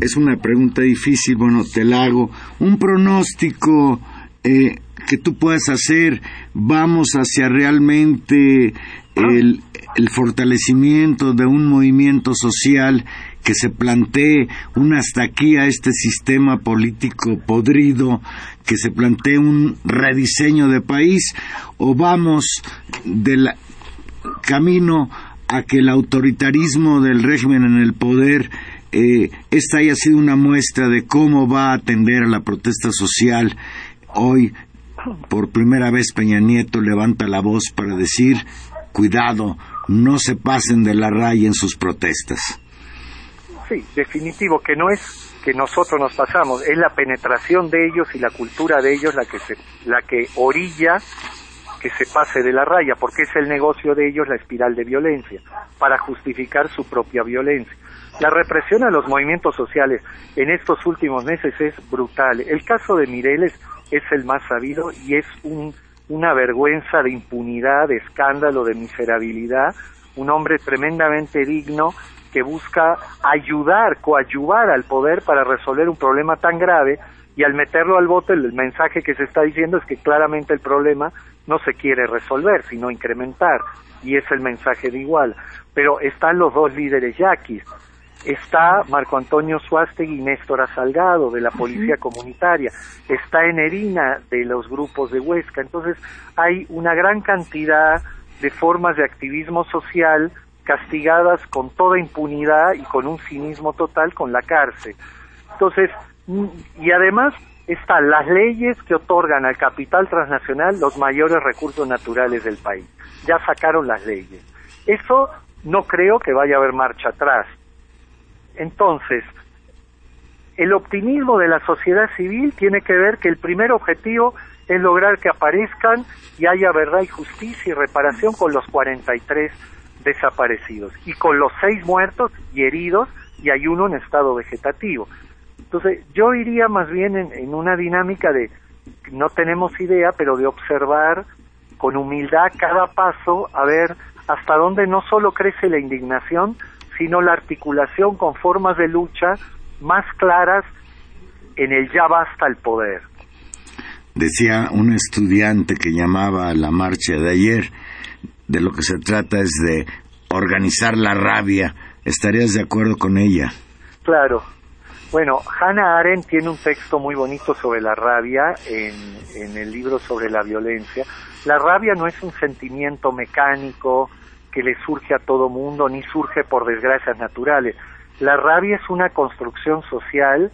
es una pregunta difícil, bueno, te la hago. Un pronóstico eh, que tú puedas hacer, vamos hacia realmente el, fortalecimiento de un movimiento social que se plantee un hasta aquí a este sistema político podrido, que se plantee un rediseño de país, o vamos del camino a que el autoritarismo del régimen en el poder eh, esta haya sido una muestra de cómo va a atender a la protesta social hoy por primera vez Peña Nieto levanta la voz para decir, cuidado, no se pasen de la raya en sus protestas.
Sí, definitivo, que no es que nosotros nos pasamos, es la penetración de ellos y la cultura de ellos la que, se, la que orilla que se pase de la raya, porque es el negocio de ellos la espiral de violencia, para justificar su propia violencia. La represión a los movimientos sociales en estos últimos meses es brutal. El caso de Mireles es el más sabido y es un, una vergüenza de impunidad, de escándalo, de miserabilidad, un hombre tremendamente digno que busca ayudar, coadyuvar al poder para resolver un problema tan grave y al meterlo al bote el mensaje que se está diciendo es que claramente el problema no se quiere resolver, sino incrementar y es el mensaje de igual. Pero están los dos líderes yaquis, está Marco Antonio Suástegui y Néstor Salgado de la Policía Comunitaria, está Enerina de los grupos de Huesca, entonces hay una gran cantidad de formas de activismo social castigadas con toda impunidad y con un cinismo total con la cárcel. Entonces, mm, y además están las leyes que otorgan al capital transnacional los mayores recursos naturales del país. Ya sacaron las leyes. Eso no creo que vaya a haber marcha atrás. Entonces, el optimismo de la sociedad civil tiene que ver que el primer objetivo es lograr que aparezcan y haya verdad y justicia y reparación con los 43 desaparecidos y con los seis muertos y heridos y hay uno en estado vegetativo. Entonces, yo iría más bien en, en una dinámica de, no tenemos idea, pero de observar con humildad cada paso, a ver hasta dónde no solo crece la indignación, sino la articulación con formas de lucha más claras en el ya basta el poder.
Decía un estudiante que llamaba a la marcha de ayer, de lo que se trata es de organizar la rabia. ¿Estarías de acuerdo con ella?
Claro. Bueno, Hannah Arendt tiene un texto muy bonito sobre la rabia en, en el libro sobre la violencia. La rabia no es un sentimiento mecánico que le surge a todo mundo ni surge por desgracias naturales. La rabia es una construcción social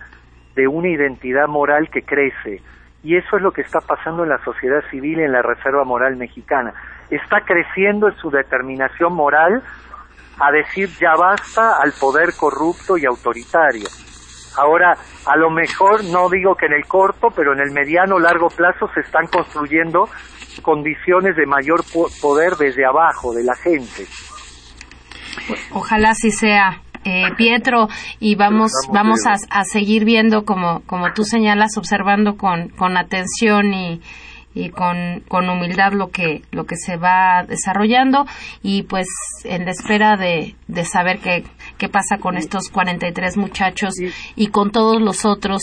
de una identidad moral que crece y eso es lo que está pasando en la sociedad civil en la Reserva Moral Mexicana. Está creciendo en su determinación moral a decir ya basta al poder corrupto y autoritario. Ahora, a lo mejor no digo que en el corto, pero en el mediano largo plazo se están construyendo condiciones de mayor poder desde abajo de la gente.
Ojalá así sea. Eh, Pietro, y vamos, vamos a, a, seguir viendo, como, como tú señalas, observando con, con atención y, y con, con humildad lo que, lo que se va desarrollando y pues en la espera de, de saber qué, qué pasa con estos 43 muchachos y con todos los otros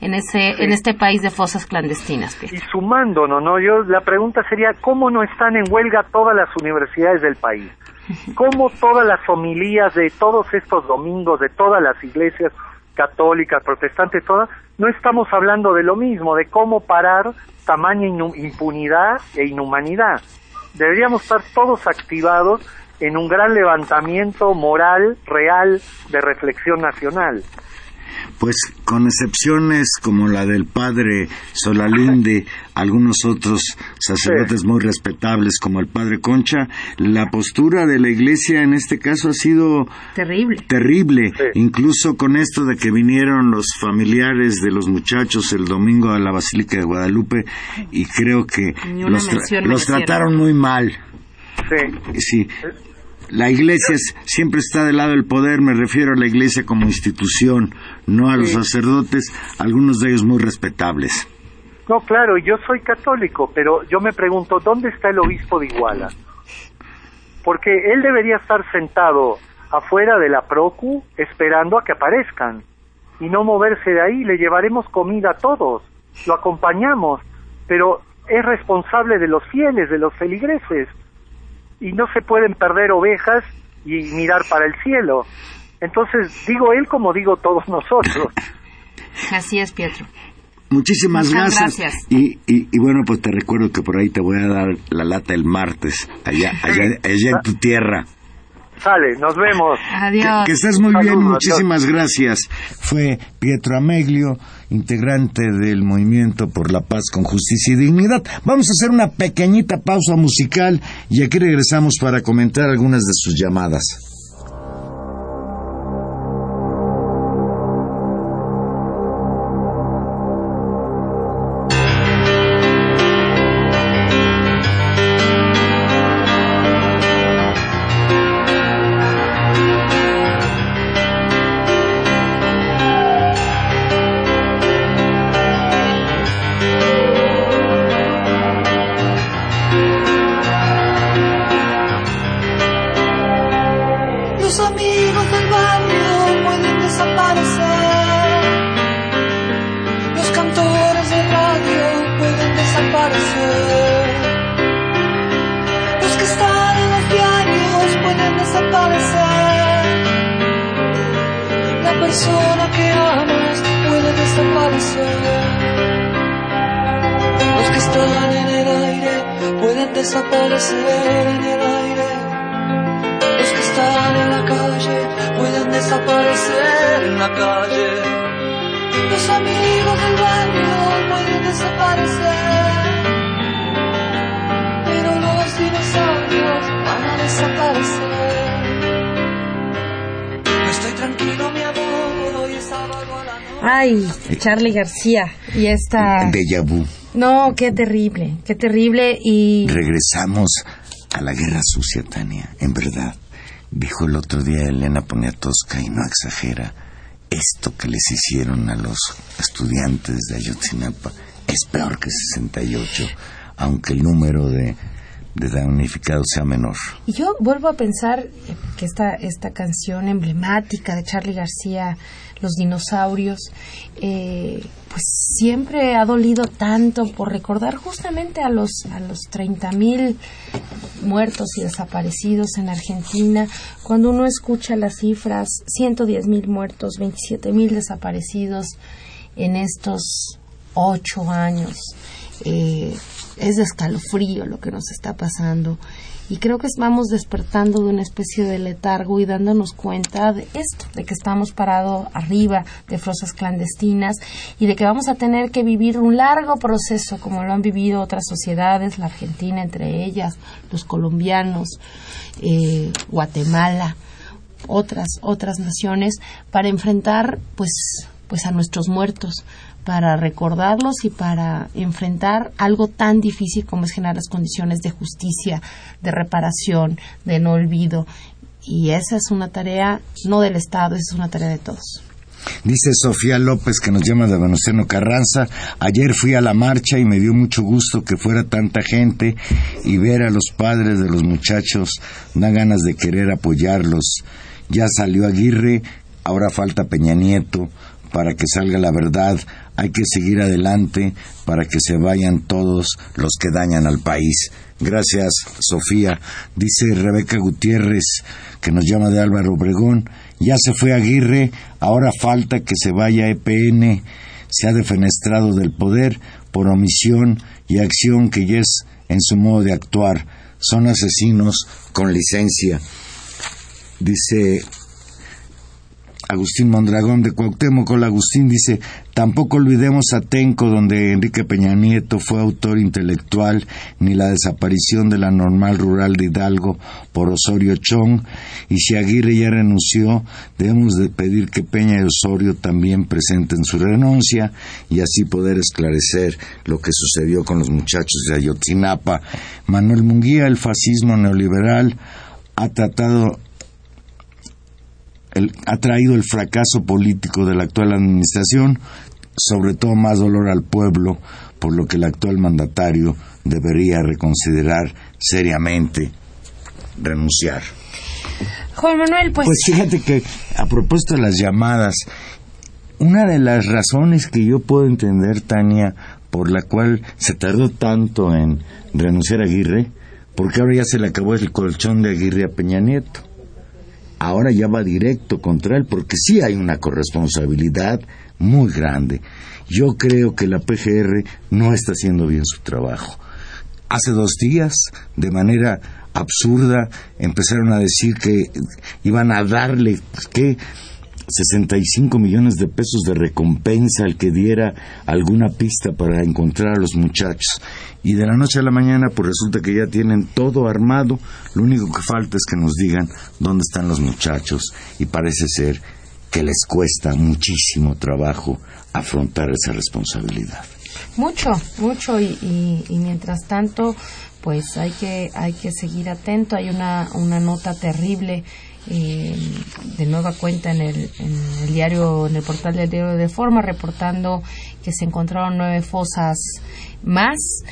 en ese en este país de fosas clandestinas.
Y sumando, ¿no? Yo la pregunta sería cómo no están en huelga todas las universidades del país. ¿Cómo todas las homilías de todos estos domingos de todas las iglesias católicas, protestantes, todas, no estamos hablando de lo mismo, de cómo parar tamaña impunidad e inhumanidad. Deberíamos estar todos activados en un gran levantamiento moral real de reflexión nacional
pues con excepciones como la del padre Solalinde, algunos otros sacerdotes muy respetables como el padre Concha, la postura de la iglesia en este caso ha sido
terrible.
Terrible, incluso con esto de que vinieron los familiares de los muchachos el domingo a la Basílica de Guadalupe y creo que los, los trataron muy mal.
Sí.
Sí. La iglesia siempre está del lado del poder, me refiero a la iglesia como institución, no a los sacerdotes, algunos de ellos muy respetables.
No, claro, yo soy católico, pero yo me pregunto, ¿dónde está el obispo de Iguala? Porque él debería estar sentado afuera de la Procu esperando a que aparezcan y no moverse de ahí, le llevaremos comida a todos, lo acompañamos, pero es responsable de los fieles, de los feligreses y no se pueden perder ovejas y mirar para el cielo. Entonces, digo él como digo todos nosotros.
Así es, Pietro.
Muchísimas gracias. Y, y, bueno, pues te recuerdo que por ahí te voy a dar la lata el martes, allá, allá, allá en tu tierra.
Sale, nos vemos.
Adiós.
Que, estés muy bien, muchísimas gracias. Fue Pietro Ameglio, integrante del Movimiento por la Paz con Justicia y Dignidad. Vamos a hacer una pequeñita pausa musical y aquí regresamos para comentar algunas de sus llamadas.
García y esta...
Déjà vu.
No, qué terrible, qué terrible y...
Regresamos a la guerra sucia, Tania. En verdad, dijo el otro día Elena Poniatowska y no exagera. Esto que les hicieron a los estudiantes de Ayotzinapa es peor que 68, aunque el número de, de damnificados sea menor.
Y yo vuelvo a pensar esta, esta canción emblemática de Charlie García, Los dinosaurios, eh, pues siempre ha dolido tanto por recordar justamente a los, a los 30.000 muertos y desaparecidos en Argentina. Cuando uno escucha las cifras, 110.000 muertos, 27.000 desaparecidos en estos ocho años. Eh, es de escalofrío lo que nos está pasando. Y creo que vamos despertando de una especie de letargo y dándonos cuenta de esto, de que estamos parados arriba de fosas clandestinas y de que vamos a tener que vivir un largo proceso como lo han vivido otras sociedades, la Argentina entre ellas, los colombianos, eh, Guatemala, otras otras naciones para enfrentar pues pues a nuestros muertos para recordarlos y para enfrentar algo tan difícil como es generar las condiciones de justicia, de reparación, de no olvido. Y esa es una tarea no del Estado, esa es una tarea de todos.
Dice Sofía López que nos llama de Venustiano Carranza. Ayer fui a la marcha y me dio mucho gusto que fuera tanta gente y ver a los padres de los muchachos. Da ganas de querer apoyarlos. Ya salió Aguirre, ahora falta Peña Nieto para que salga la verdad. Hay que seguir adelante para que se vayan todos los que dañan al país. Gracias, Sofía. Dice Rebeca Gutiérrez, que nos llama de Álvaro Obregón. Ya se fue Aguirre, ahora falta que se vaya EPN. Se ha defenestrado del poder por omisión y acción que ya es en su modo de actuar. Son asesinos con licencia. Dice Agustín Mondragón de Cuauhtémoc. Agustín, dice, tampoco olvidemos a Tenco, donde Enrique Peña Nieto fue autor intelectual, ni la desaparición de la normal rural de Hidalgo por Osorio Chong, y si Aguirre ya renunció, debemos de pedir que Peña y Osorio también presenten su renuncia y así poder esclarecer lo que sucedió con los muchachos de Ayotzinapa. Manuel Munguía, el fascismo neoliberal, ha tratado el, ha traído el fracaso político de la actual administración, sobre todo más dolor al pueblo, por lo que el actual mandatario debería reconsiderar seriamente renunciar.
Juan Manuel, pues...
Pues fíjate que a propósito de las llamadas, una de las razones que yo puedo entender, Tania, por la cual se tardó tanto en renunciar a Aguirre, porque ahora ya se le acabó el colchón de Aguirre a Peña Nieto ahora ya va directo contra él porque sí hay una corresponsabilidad muy grande. Yo creo que la PGR no está haciendo bien su trabajo. Hace dos días, de manera absurda, empezaron a decir que iban a darle, ¿qué? 65 millones de pesos de recompensa al que diera alguna pista para encontrar a los muchachos. Y de la noche a la mañana, pues resulta que ya tienen todo armado. Lo único que falta es que nos digan dónde están los muchachos. Y parece ser que les cuesta muchísimo trabajo afrontar esa responsabilidad.
Mucho, mucho. Y, y, y mientras tanto, pues hay que, hay que seguir atento. Hay una, una nota terrible eh, de nueva cuenta en el, en el diario, en el portal del diario de Forma, reportando que se encontraron nueve fosas más.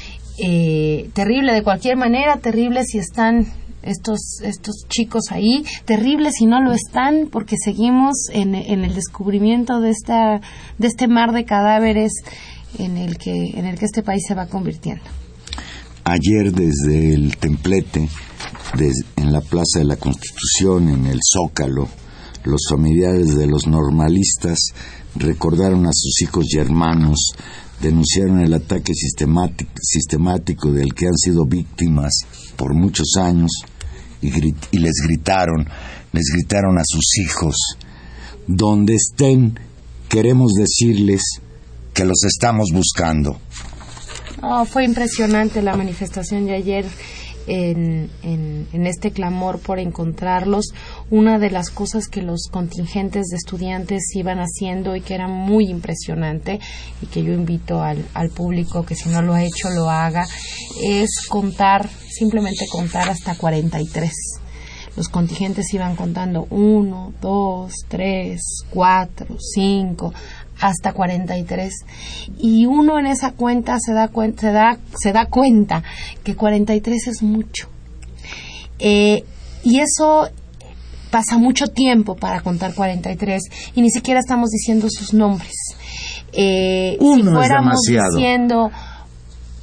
Eh, terrible de cualquier manera, terrible si están estos, estos chicos ahí, terrible si no lo están, porque seguimos en, en el descubrimiento de, esta, de este mar de cadáveres en el, que, en el que este país se va convirtiendo.
Ayer desde el templete, des- en la Plaza de la Constitución, en el Zócalo, los familiares de los normalistas recordaron a sus hijos y hermanos, denunciaron el ataque sistemático, sistemático del que han sido víctimas por muchos años y, y les gritaron, les gritaron a sus hijos, donde estén, queremos decirles que los estamos buscando.
Oh, fue impresionante la manifestación de ayer en, en, este clamor por encontrarlos. Una de las cosas que los contingentes de estudiantes iban haciendo y que era muy impresionante y que yo invito al, al público que si no lo ha hecho lo haga, es contar, simplemente contar hasta 43 los contingentes iban contando uno, dos, tres, cuatro, cinco, hasta 43 y uno en esa cuenta se da cuenta se da, se da cuenta que 43 es mucho. Eh, y eso pasa mucho tiempo para contar 43 y ni siquiera estamos diciendo sus nombres.
Eh, si
fuéramos diciendo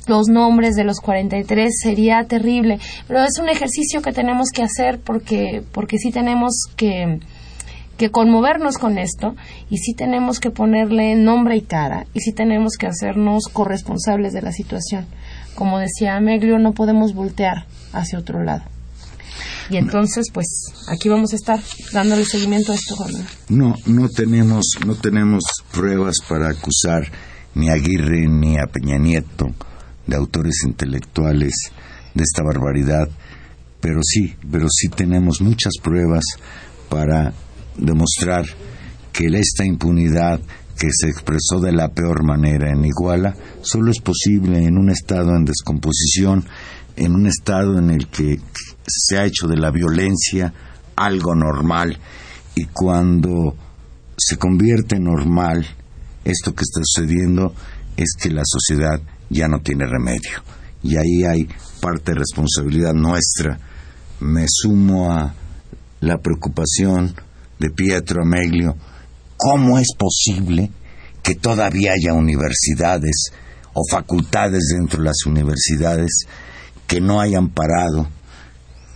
los nombres de los 43 sería terrible. Pero es un ejercicio que tenemos que hacer porque porque sí tenemos que que conmovernos con esto y sí tenemos que ponerle nombre y cara y sí tenemos que hacernos corresponsables de la situación. Como decía Ameglio, no podemos voltear hacia otro lado. Y entonces, pues, aquí vamos a estar dándole seguimiento a esto,
No, no tenemos, no tenemos pruebas para acusar ni a Aguirre ni a Peña Nieto de autores intelectuales de esta barbaridad, pero sí, pero sí tenemos muchas pruebas para demostrar que esta impunidad que se expresó de la peor manera en Iguala solo es posible en un estado en descomposición, en un estado en el que se ha hecho de la violencia algo normal y cuando se convierte normal esto que está sucediendo es que la sociedad ya no tiene remedio y ahí hay parte de responsabilidad nuestra. Me sumo a la preocupación de Pietro Ameglio, ¿cómo es posible que todavía haya universidades o facultades dentro de las universidades que no hayan parado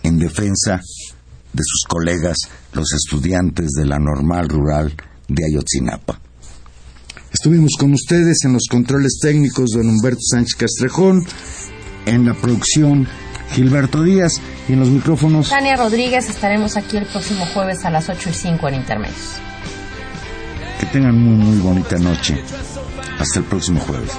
en defensa de sus colegas, los estudiantes de la normal rural de Ayotzinapa? Estuvimos con ustedes en los controles técnicos don Humberto Sánchez Castrejón, en la producción Gilberto Díaz y en los micrófonos.
Tania Rodríguez, estaremos aquí el próximo jueves a las 8 y 5 en Intermedios.
Que tengan muy, muy bonita noche. Hasta el próximo jueves.